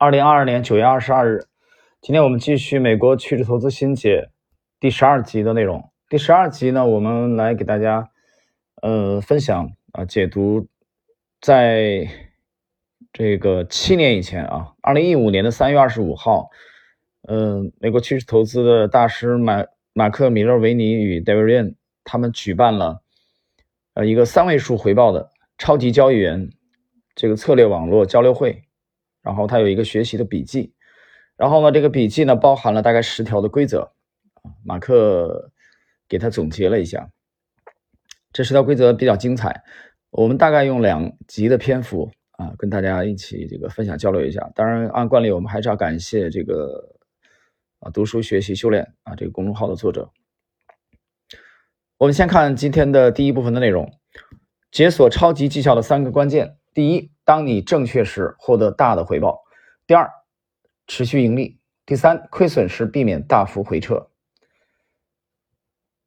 二零二二年九月二十二日，今天我们继续美国趋势投资新解第十二集的内容。第十二集呢，我们来给大家呃分享啊解读，在这个七年以前啊，二零一五年的三月二十五号，嗯，美国趋势投资的大师马马克米勒维尼与 David Ryan 他们举办了呃一个三位数回报的超级交易员这个策略网络交流会。然后他有一个学习的笔记，然后呢，这个笔记呢包含了大概十条的规则，马克给他总结了一下，这十条规则比较精彩，我们大概用两集的篇幅啊，跟大家一起这个分享交流一下。当然，按惯例，我们还是要感谢这个啊读书学习修炼啊这个公众号的作者。我们先看今天的第一部分的内容，解锁超级绩效的三个关键。第一。当你正确时，获得大的回报；第二，持续盈利；第三，亏损时避免大幅回撤。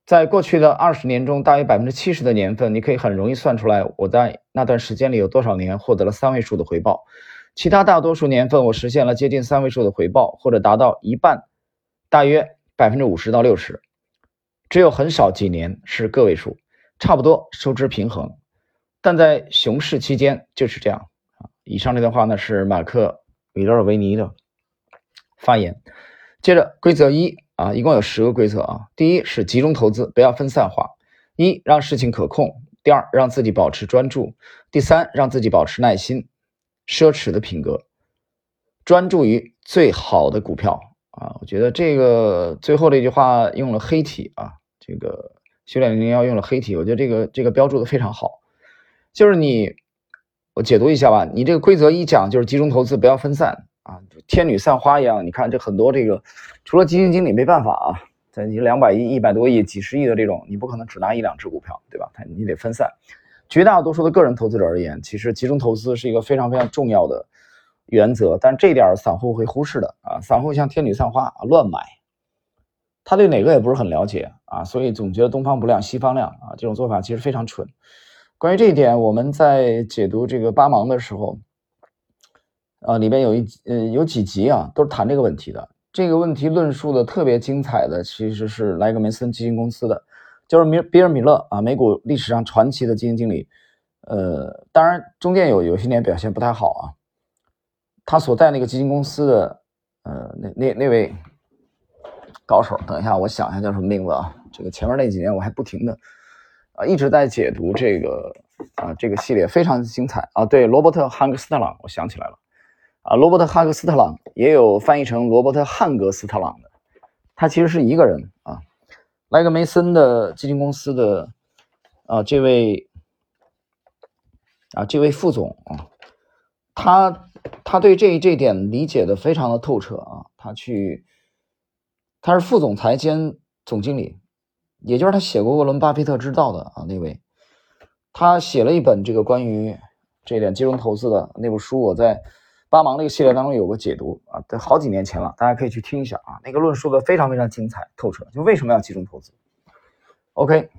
在过去的二十年中，大约百分之七十的年份，你可以很容易算出来我在那段时间里有多少年获得了三位数的回报。其他大多数年份，我实现了接近三位数的回报，或者达到一半，大约百分之五十到六十。只有很少几年是个位数，差不多收支平衡。但在熊市期间就是这样。以上这段话呢是马克米勒维尼的发言。接着规则一啊，一共有十个规则啊。第一是集中投资，不要分散化。一让事情可控。第二让自己保持专注。第三让自己保持耐心。奢侈的品格，专注于最好的股票啊。我觉得这个最后这句话用了黑体啊，这个修炼零零幺用了黑体，我觉得这个这个标注的非常好，就是你。我解读一下吧，你这个规则一讲就是集中投资，不要分散啊，天女散花一样。你看这很多这个，除了基金经理没办法啊，在你两百亿、一百多亿、几十亿的这种，你不可能只拿一两只股票，对吧？他你得分散。绝大多数的个人投资者而言，其实集中投资是一个非常非常重要的原则，但这点散户会忽视的啊。散户像天女散花啊，乱买，他对哪个也不是很了解啊，所以总觉得东方不亮西方亮啊，这种做法其实非常蠢。关于这一点，我们在解读这个八芒的时候，啊，里边有一呃有几集啊，都是谈这个问题的。这个问题论述的特别精彩的，其实是莱格梅森基金公司的，就是米比尔米勒啊，美股历史上传奇的基金经理。呃，当然中间有有些年表现不太好啊。他所在那个基金公司的呃那那那位高手，等一下我想一下叫什么名字啊？这个前面那几年我还不停的。一直在解读这个啊，这个系列非常精彩啊。对，罗伯特·汉克斯特朗，我想起来了啊，罗伯特·汉克斯特朗也有翻译成罗伯特·汉格斯特朗的，他其实是一个人啊。莱格梅森的基金公司的啊，这位啊，这位副总啊，他他对这这点理解的非常的透彻啊，他去他是副总裁兼总经理。也就是他写过《沃伦·巴菲特之道》的啊那位，他写了一本这个关于这点金融投资的那部书，我在巴芒这个系列当中有个解读啊，在好几年前了，大家可以去听一下啊，那个论述的非常非常精彩透彻，就为什么要集中投资。OK，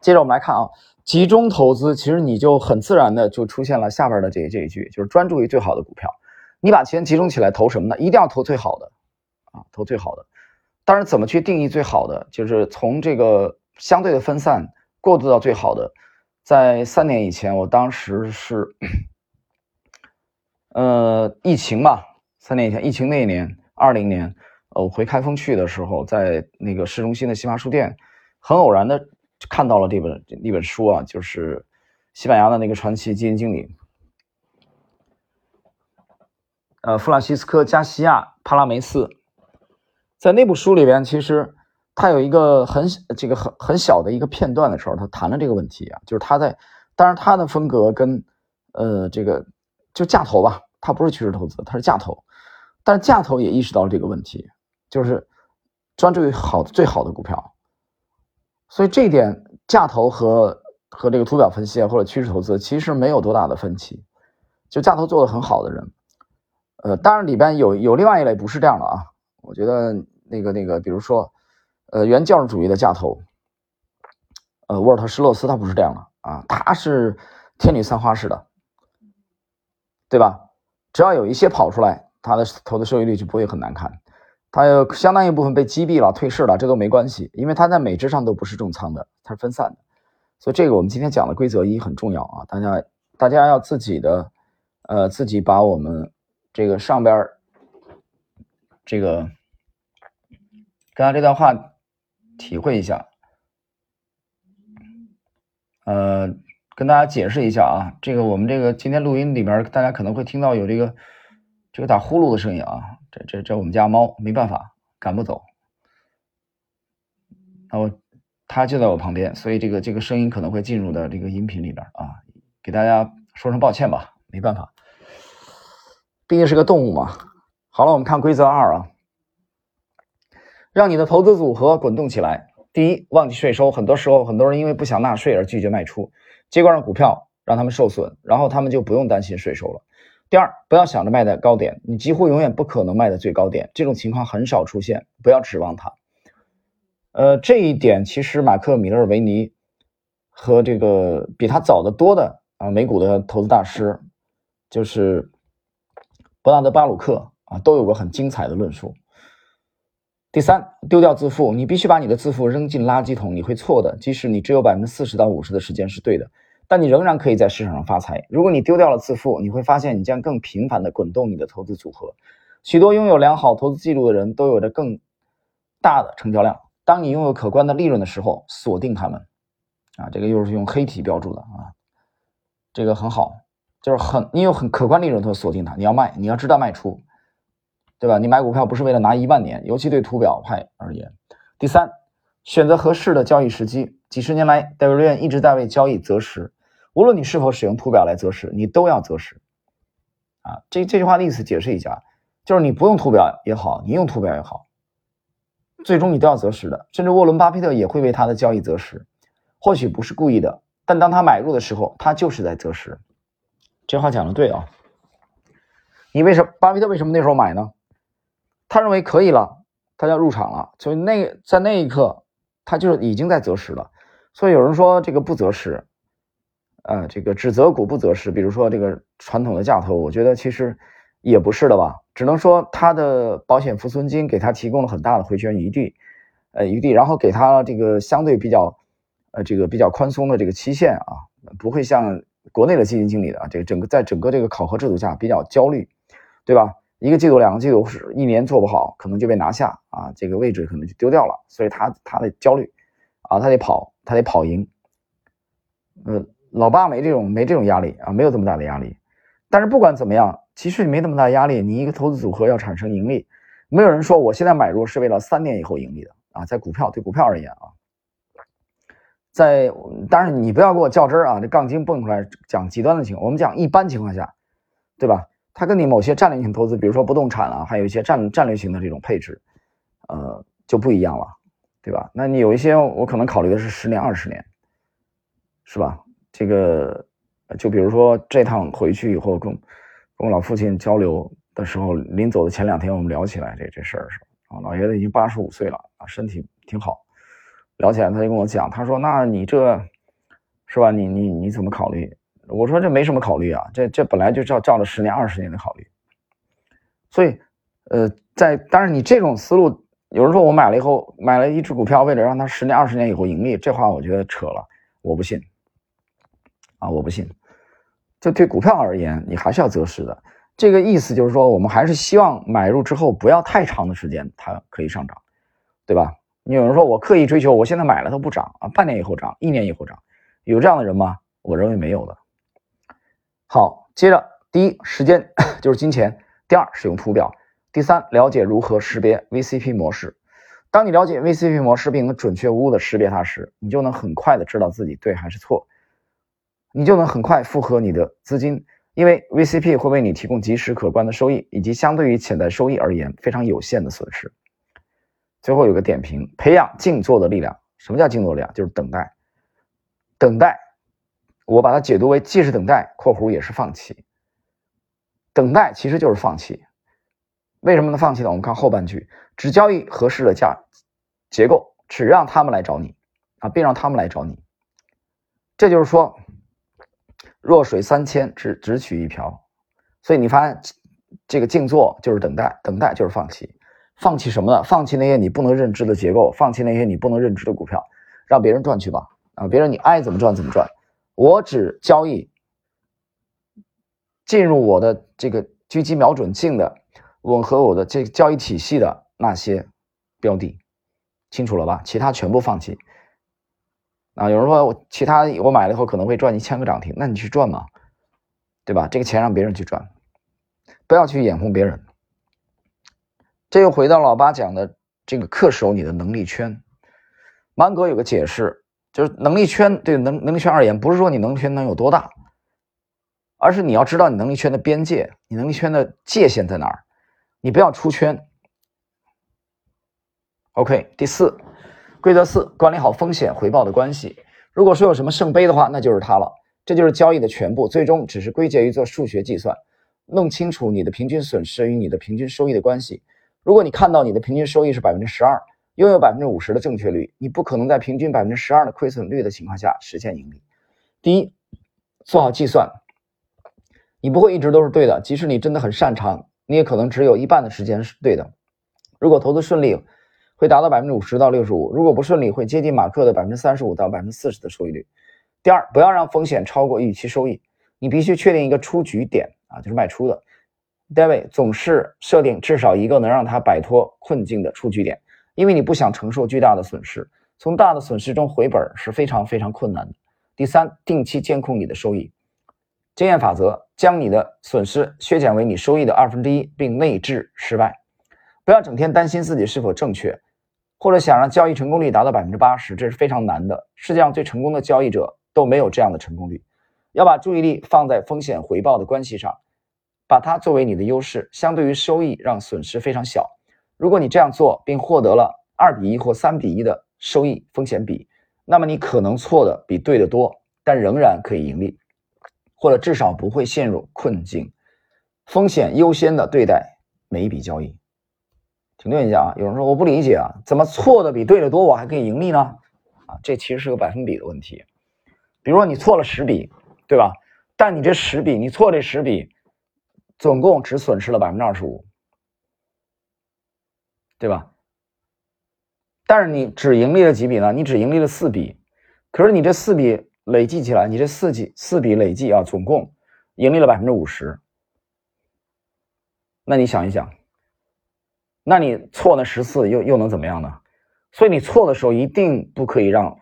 接着我们来看啊，集中投资其实你就很自然的就出现了下边的这这一句，就是专注于最好的股票，你把钱集中起来投什么呢？一定要投最好的啊，投最好的。当然，怎么去定义最好的？就是从这个相对的分散过渡到最好的。在三年以前，我当时是，呃，疫情嘛，三年以前，疫情那一年，二零年，呃，我回开封去的时候，在那个市中心的新华书店，很偶然的看到了这本那本书啊，就是西班牙的那个传奇基金经理，呃，弗朗西斯科·加西亚·帕拉梅斯。在那部书里边，其实他有一个很这个很很小的一个片段的时候，他谈了这个问题啊，就是他在，当然他的风格跟呃这个就价投吧，他不是趋势投资，他是价投，但是价投也意识到了这个问题，就是专注于好最好的股票，所以这一点价投和和这个图表分析啊或者趋势投资其实没有多大的分歧，就价投做的很好的人，呃，当然里边有有另外一类不是这样的啊。我觉得那个那个，比如说，呃，原教旨主义的架头，呃，沃尔特施洛斯他不是这样的啊，他是天女散花式的，对吧？只要有一些跑出来，他的投资收益率就不会很难看。他有相当一部分被击毙了、退市了，这都没关系，因为他在每只上都不是重仓的，它是分散的。所以这个我们今天讲的规则一很重要啊，大家大家要自己的，呃，自己把我们这个上边这个刚才这段话体会一下，呃，跟大家解释一下啊，这个我们这个今天录音里边，大家可能会听到有这个这个打呼噜的声音啊。这这这我们家猫没办法赶不走，然后它就在我旁边，所以这个这个声音可能会进入到这个音频里边啊，给大家说声抱歉吧，没办法，毕竟是个动物嘛。好了，我们看规则二啊，让你的投资组合滚动起来。第一，忘记税收，很多时候很多人因为不想纳税而拒绝卖出，结果让股票让他们受损，然后他们就不用担心税收了。第二，不要想着卖在高点，你几乎永远不可能卖在最高点，这种情况很少出现，不要指望它。呃，这一点其实马克·米勒维尼和这个比他早得多的啊美股的投资大师，就是伯纳德·巴鲁克啊，都有过很精彩的论述。第三，丢掉自负，你必须把你的自负扔进垃圾桶，你会错的，即使你只有百分之四十到五十的时间是对的。但你仍然可以在市场上发财。如果你丢掉了自负，你会发现你将更频繁地滚动你的投资组合。许多拥有良好投资记录的人都有着更大的成交量。当你拥有可观的利润的时候，锁定他们。啊，这个又是用黑体标注的啊，这个很好，就是很你有很可观利润，就锁定它。你要卖，你要知道卖出，对吧？你买股票不是为了拿一万年，尤其对图表派而言。第三，选择合适的交易时机。几十年来，戴维·瑞恩一直在为交易择时。无论你是否使用图表来择时，你都要择时。啊，这这句话的意思解释一下，就是你不用图表也好，你用图表也好，最终你都要择时的。甚至沃伦·巴菲特也会为他的交易择时，或许不是故意的，但当他买入的时候，他就是在择时。这话讲的对啊。你为什么巴菲特为什么那时候买呢？他认为可以了，他要入场了，所以那在那一刻，他就是已经在择时了。所以有人说这个不择时。呃，这个只择股不择时，比如说这个传统的价投，我觉得其实也不是的吧，只能说他的保险浮存金给他提供了很大的回旋余地，呃，余地，然后给他这个相对比较，呃，这个比较宽松的这个期限啊，不会像国内的基金经理的啊，这个整个在整个这个考核制度下比较焦虑，对吧？一个季度、两个季度是一年做不好，可能就被拿下啊，这个位置可能就丢掉了，所以他他的焦虑啊，他得跑，他得跑赢，呃。老爸没这种没这种压力啊，没有这么大的压力。但是不管怎么样，其实你没那么大压力。你一个投资组合要产生盈利，没有人说我现在买入是为了三年以后盈利的啊。在股票对股票而言啊，在当然你不要给我较真啊，这杠精蹦出来讲极端的情况，我们讲一般情况下，对吧？它跟你某些战略性投资，比如说不动产啊，还有一些战战略性的这种配置，呃，就不一样了，对吧？那你有一些我可能考虑的是十年、二十年，是吧？这个，就比如说这趟回去以后，跟跟我老父亲交流的时候，临走的前两天，我们聊起来这这事儿是啊，老爷子已经八十五岁了啊，身体挺好。聊起来，他就跟我讲，他说：“那你这是吧？你你你怎么考虑？”我说：“这没什么考虑啊，这这本来就照照了十年、二十年的考虑。”所以，呃，在当然你这种思路，有人说我买了以后买了一只股票，为了让它十年、二十年以后盈利，这话我觉得扯了，我不信。啊，我不信。就对股票而言，你还是要择时的。这个意思就是说，我们还是希望买入之后不要太长的时间，它可以上涨，对吧？你有人说我刻意追求，我现在买了它不涨啊，半年以后涨，一年以后涨，有这样的人吗？我认为没有的。好，接着第一，时间 就是金钱；第二，使用图表；第三，了解如何识别 VCP 模式。当你了解 VCP 模式并能准确无误的识别它时，你就能很快的知道自己对还是错。你就能很快复合你的资金，因为 VCP 会为你提供及时可观的收益，以及相对于潜在收益而言非常有限的损失。最后有个点评：培养静坐的力量。什么叫静坐力量？就是等待。等待，我把它解读为既是等待（括弧也是放弃）。等待其实就是放弃。为什么能放弃呢？我们看后半句：只交易合适的价结构，只让他们来找你啊，并让他们来找你。这就是说。弱水三千，只只取一瓢，所以你发现这个静坐就是等待，等待就是放弃。放弃什么呢？放弃那些你不能认知的结构，放弃那些你不能认知的股票，让别人赚去吧。啊，别人你爱怎么赚怎么赚，我只交易进入我的这个狙击瞄准镜的，吻合我的这个交易体系的那些标的，清楚了吧？其他全部放弃。啊，有人说我其他我买了以后可能会赚一千个涨停，那你去赚嘛，对吧？这个钱让别人去赚，不要去眼红别人。这又回到老八讲的这个恪守你的能力圈。芒格有个解释，就是能力圈对能能力圈而言，不是说你能力圈能有多大，而是你要知道你能力圈的边界，你能力圈的界限在哪儿，你不要出圈。OK，第四规则四，管理好风险回报的关系。如果说有什么圣杯的话，那就是它了。这就是交易的全部，最终只是归结于做数学计算，弄清楚你的平均损失与你的平均收益的关系。如果你看到你的平均收益是百分之十二，拥有百分之五十的正确率，你不可能在平均百分之十二的亏损率的情况下实现盈利。第一，做好计算，你不会一直都是对的，即使你真的很擅长，你也可能只有一半的时间是对的。如果投资顺利，会达到百分之五十到六十五；如果不顺利，会接近马克的百分之三十五到百分之四十的收益率。第二，不要让风险超过预期收益，你必须确定一个出局点啊，就是卖出的。David 总是设定至少一个能让他摆脱困境的出局点，因为你不想承受巨大的损失。从大的损失中回本是非常非常困难的。第三，定期监控你的收益。经验法则：将你的损失削减为你收益的二分之一，并内置失败。不要整天担心自己是否正确，或者想让交易成功率达到百分之八十，这是非常难的。世界上最成功的交易者都没有这样的成功率。要把注意力放在风险回报的关系上。把它作为你的优势，相对于收益让损失非常小。如果你这样做并获得了二比一或三比一的收益风险比，那么你可能错的比对的多，但仍然可以盈利，或者至少不会陷入困境。风险优先的对待每一笔交易。停顿一下啊，有人说我不理解啊，怎么错的比对的多，我还可以盈利呢？啊，这其实是个百分比的问题。比如说你错了十笔，对吧？但你这十笔，你错这十笔。总共只损失了百分之二十五，对吧？但是你只盈利了几笔呢？你只盈利了四笔，可是你这四笔累计起来，你这四笔四笔累计啊，总共盈利了百分之五十。那你想一想，那你错那十次又又能怎么样呢？所以你错的时候一定不可以让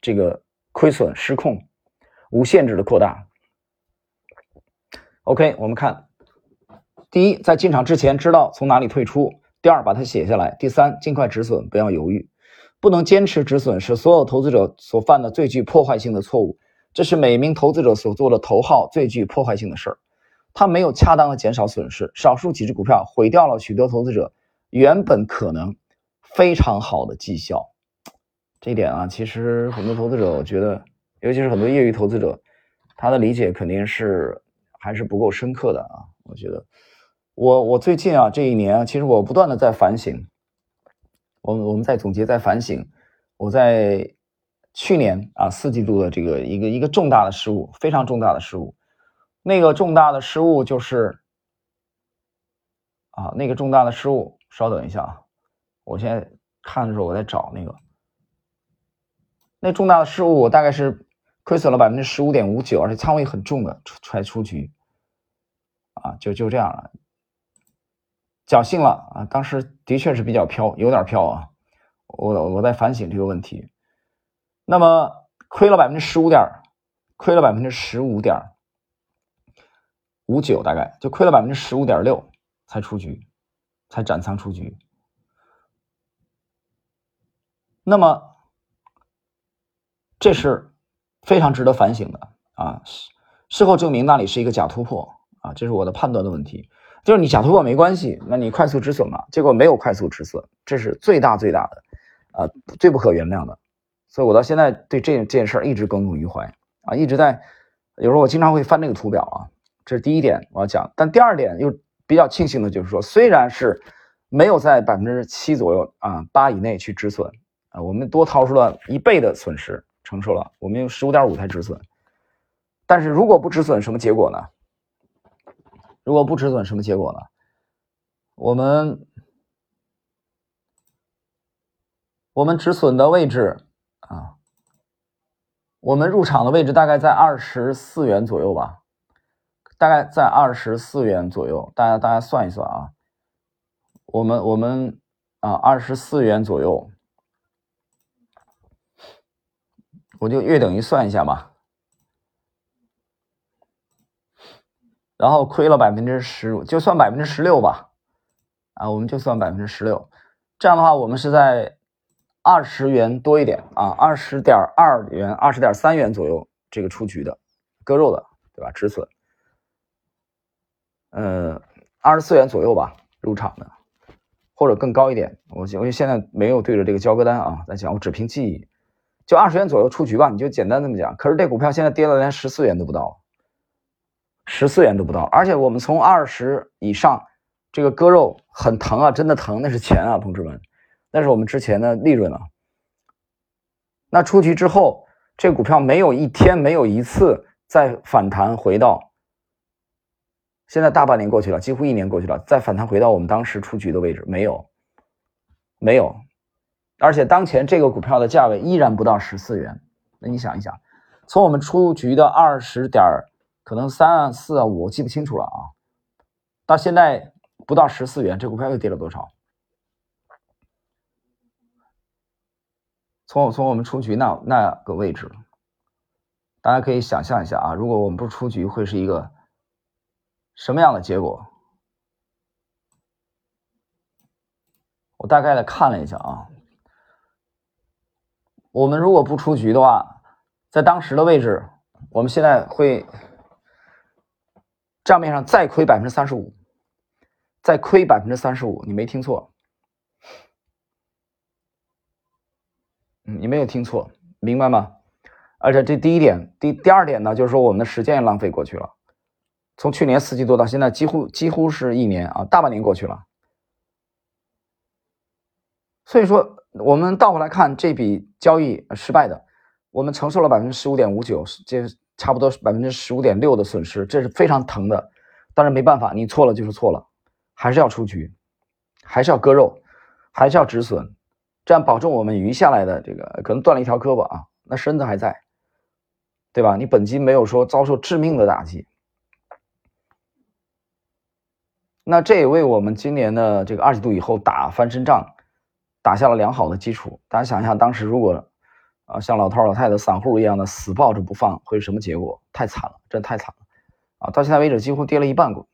这个亏损失控、无限制的扩大。OK，我们看。第一，在进场之前知道从哪里退出；第二，把它写下来；第三，尽快止损，不要犹豫。不能坚持止损是所有投资者所犯的最具破坏性的错误，这是每名投资者所做的头号最具破坏性的事儿。他没有恰当的减少损失，少数几只股票毁掉了许多投资者原本可能非常好的绩效。这一点啊，其实很多投资者，我觉得，尤其是很多业余投资者，他的理解肯定是还是不够深刻的啊，我觉得。我我最近啊这一年啊，其实我不断的在反省，我我们在总结在反省，我在去年啊四季度的这个一个一个重大的失误，非常重大的失误，那个重大的失误就是啊那个重大的失误，稍等一下啊，我现在看的时候我在找那个，那重大的失误我大概是亏损了百分之十五点五九，而且仓位很重的出出来出局，啊就就这样了。侥幸了啊！当时的确是比较飘，有点飘啊。我我在反省这个问题。那么亏了百分之十五点，亏了百分之十五点五九，大概就亏了百分之十五点六才出局，才斩仓出局。那么这是非常值得反省的啊！事后证明那里是一个假突破啊，这是我的判断的问题。就是你假突破没关系，那你快速止损嘛？结果没有快速止损，这是最大最大的，啊，最不可原谅的。所以我到现在对这这件事儿一直耿耿于怀啊，一直在有时候我经常会翻这个图表啊，这是第一点我要讲。但第二点又比较庆幸的就是说，虽然是没有在百分之七左右啊八以内去止损啊，我们多掏出了一倍的损失承受了，我们用十五点五才止损。但是如果不止损，什么结果呢？如果不止损，什么结果呢？我们我们止损的位置啊，我们入场的位置大概在二十四元左右吧，大概在二十四元左右，大家大家算一算啊，我们我们啊二十四元左右。我就约等于算一下吧，然后亏了百分之十，就算百分之十六吧，啊，我们就算百分之十六，这样的话，我们是在二十元多一点啊，二十点二元、二十点三元左右这个出局的割肉的，对吧？止损，呃，二十四元左右吧入场的，或者更高一点，我我现在没有对着这个交割单啊在讲，我只凭记忆。就二十元左右出局吧，你就简单这么讲。可是这股票现在跌了，连十四元都不到，十四元都不到。而且我们从二十以上，这个割肉很疼啊，真的疼，那是钱啊，同志们，那是我们之前的利润啊。那出局之后，这股票没有一天，没有一次再反弹回到，现在大半年过去了，几乎一年过去了，再反弹回到我们当时出局的位置，没有，没有。而且当前这个股票的价位依然不到十四元，那你想一想，从我们出局的二十点可能三啊四啊五，我记不清楚了啊，到现在不到十四元，这股票又跌了多少？从从我们出局那那个位置，大家可以想象一下啊，如果我们不出局，会是一个什么样的结果？我大概的看了一下啊。我们如果不出局的话，在当时的位置，我们现在会账面上再亏百分之三十五，再亏百分之三十五，你没听错，嗯，你没有听错，明白吗？而且这第一点，第第二点呢，就是说我们的时间也浪费过去了，从去年四季度到现在，几乎几乎是一年啊，大半年过去了，所以说。我们倒过来看这笔交易失败的，我们承受了百分之十五点五九，这差不多百分之十五点六的损失，这是非常疼的。但是没办法，你错了就是错了，还是要出局，还是要割肉，还是要止损，这样保证我们余下来的这个可能断了一条胳膊啊，那身子还在，对吧？你本金没有说遭受致命的打击，那这也为我们今年的这个二季度以后打翻身仗。打下了良好的基础。大家想一想，当时如果啊像老头老太太散户一样的死抱着不放，会是什么结果？太惨了，真的太惨了啊！到现在为止，几乎跌了一半股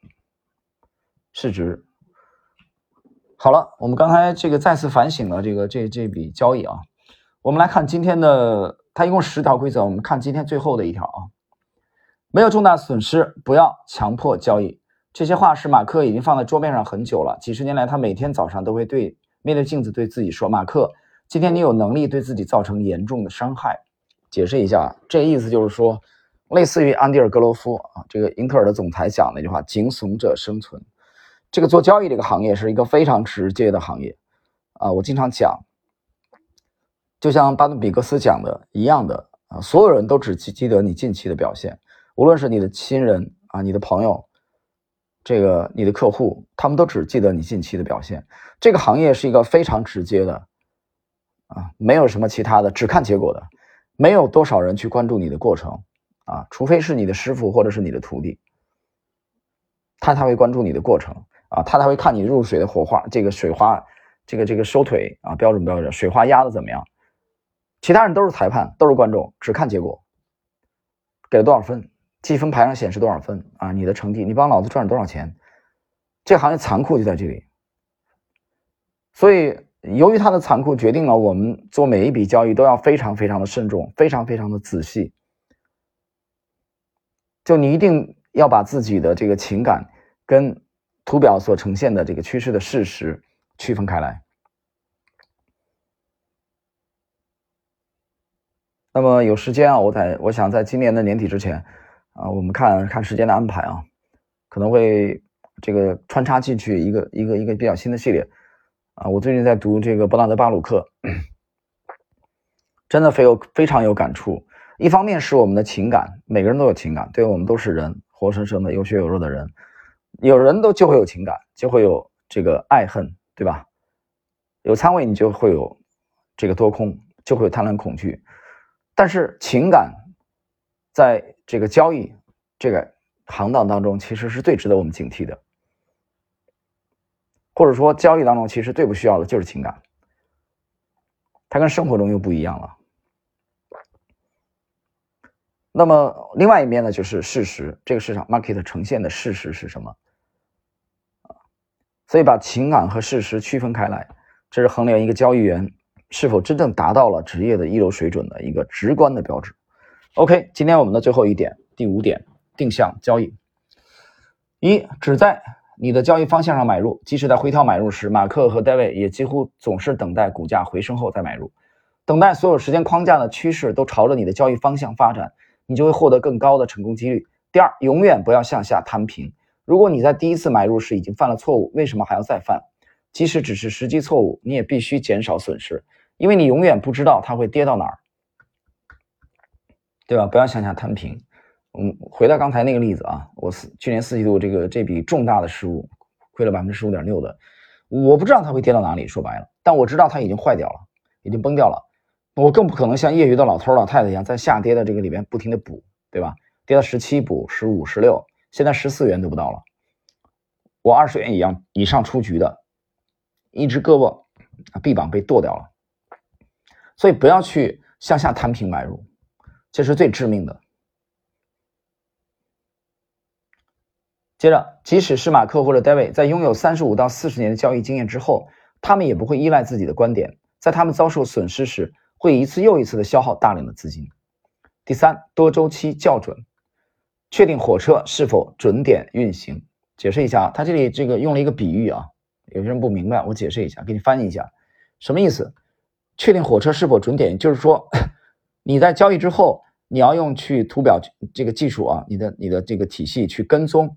市值。好了，我们刚才这个再次反省了这个这这笔交易啊。我们来看今天的，它一共十条规则，我们看今天最后的一条啊，没有重大损失，不要强迫交易。这些话是马克已经放在桌面上很久了，几十年来他每天早上都会对。面对镜子，对自己说：“马克，今天你有能力对自己造成严重的伤害。”解释一下，这意思就是说，类似于安迪尔格罗夫啊，这个英特尔的总裁讲的一句话：“惊悚者生存。”这个做交易这个行业是一个非常直接的行业啊。我经常讲，就像巴顿比格斯讲的一样的啊，所有人都只记记得你近期的表现，无论是你的亲人啊，你的朋友。这个你的客户，他们都只记得你近期的表现。这个行业是一个非常直接的，啊，没有什么其他的，只看结果的，没有多少人去关注你的过程，啊，除非是你的师傅或者是你的徒弟，他才会关注你的过程，啊，他才会看你入水的火花，这个水花，这个这个收腿啊，标准标准，水花压的怎么样？其他人都是裁判，都是观众，只看结果，给了多少分。积分牌上显示多少分啊？你的成绩，你帮老子赚了多少钱？这行业残酷就在这里。所以，由于它的残酷，决定了我们做每一笔交易都要非常非常的慎重，非常非常的仔细。就你一定要把自己的这个情感跟图表所呈现的这个趋势的事实区分开来。那么有时间啊，我在我想在今年的年底之前。啊，我们看看时间的安排啊，可能会这个穿插进去一个一个一个比较新的系列啊。我最近在读这个伯纳德巴鲁克，真的非有非常有感触。一方面是我们的情感，每个人都有情感，对我们都是人，活生生的有血有肉的人，有人都就会有情感，就会有这个爱恨，对吧？有仓位你就会有这个多空，就会有贪婪恐惧。但是情感在这个交易这个行当当中，其实是最值得我们警惕的。或者说，交易当中其实最不需要的就是情感，它跟生活中又不一样了。那么，另外一面呢，就是事实，这个市场 market 呈现的事实是什么？所以把情感和事实区分开来，这是衡量一个交易员是否真正达到了职业的一流水准的一个直观的标志。OK，今天我们的最后一点，第五点，定向交易。一，只在你的交易方向上买入，即使在回调买入时，马克和戴维也几乎总是等待股价回升后再买入，等待所有时间框架的趋势都朝着你的交易方向发展。你就会获得更高的成功几率。第二，永远不要向下摊平。如果你在第一次买入时已经犯了错误，为什么还要再犯？即使只是时机错误，你也必须减少损失，因为你永远不知道它会跌到哪儿，对吧？不要向下摊平。嗯，回到刚才那个例子啊，我四去年四季度这个这笔重大的失误，亏了百分之十五点六的，我不知道它会跌到哪里。说白了，但我知道它已经坏掉了，已经崩掉了。我更不可能像业余的老头老太太一样，在下跌的这个里面不停的补，对吧？跌到十七补十五十六，现在十四元都不到了。我二十元一样以上出局的，一只胳膊臂膀被剁掉了。所以不要去向下摊平买入，这是最致命的。接着，即使是马克或者 David 在拥有三十五到四十年的交易经验之后，他们也不会依赖自己的观点，在他们遭受损失时。会一次又一次的消耗大量的资金。第三，多周期校准，确定火车是否准点运行。解释一下啊，他这里这个用了一个比喻啊，有些人不明白，我解释一下，给你翻译一下，什么意思？确定火车是否准点，就是说 你在交易之后，你要用去图表这个技术啊，你的你的这个体系去跟踪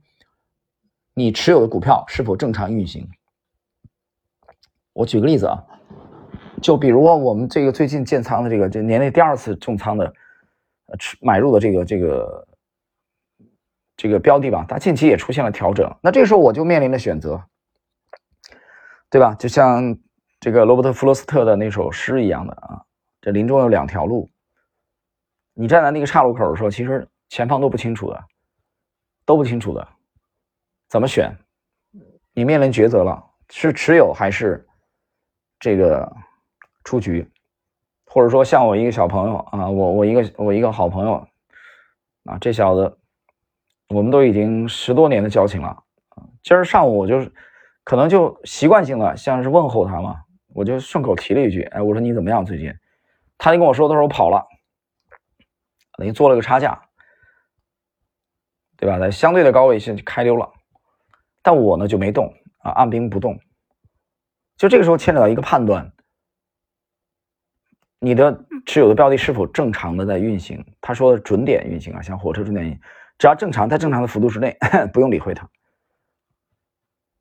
你持有的股票是否正常运行。我举个例子啊。就比如我们这个最近建仓的这个，这年内第二次重仓的，呃，买入的这个这个这个标的吧，它近期也出现了调整。那这个时候我就面临着选择，对吧？就像这个罗伯特·弗罗斯特的那首诗一样的啊，这林中有两条路。你站在那个岔路口的时候，其实前方都不清楚的，都不清楚的，怎么选？你面临抉择了，是持有还是这个？出局，或者说像我一个小朋友啊，我我一个我一个好朋友啊，这小子，我们都已经十多年的交情了啊。今儿上午我就可能就习惯性的像是问候他嘛，我就顺口提了一句，哎，我说你怎么样最近？他就跟我说，他说我跑了，等于做了个差价，对吧？在相对的高位先开溜了，但我呢就没动啊，按兵不动。就这个时候牵扯到一个判断。你的持有的标的是否正常的在运行？他说的准点运行啊，像火车准点运行，只要正常，在正常的幅度之内，不用理会它，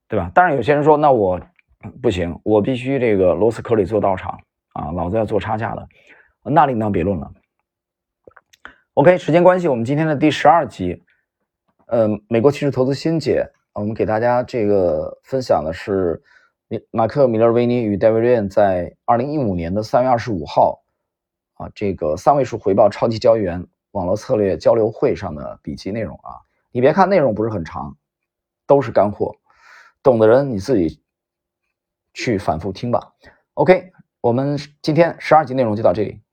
对吧？当然，有些人说，那我不行，我必须这个螺丝壳里做道场啊，老子要做差价的，那另当别论了。OK，时间关系，我们今天的第十二集，呃，美国期指投资新解，我们给大家这个分享的是。马克·米勒维尼与戴维·瑞恩在二零一五年的三月二十五号，啊，这个三位数回报超级交易员网络策略交流会上的笔记内容啊，你别看内容不是很长，都是干货，懂的人你自己去反复听吧。OK，我们今天十二集内容就到这里。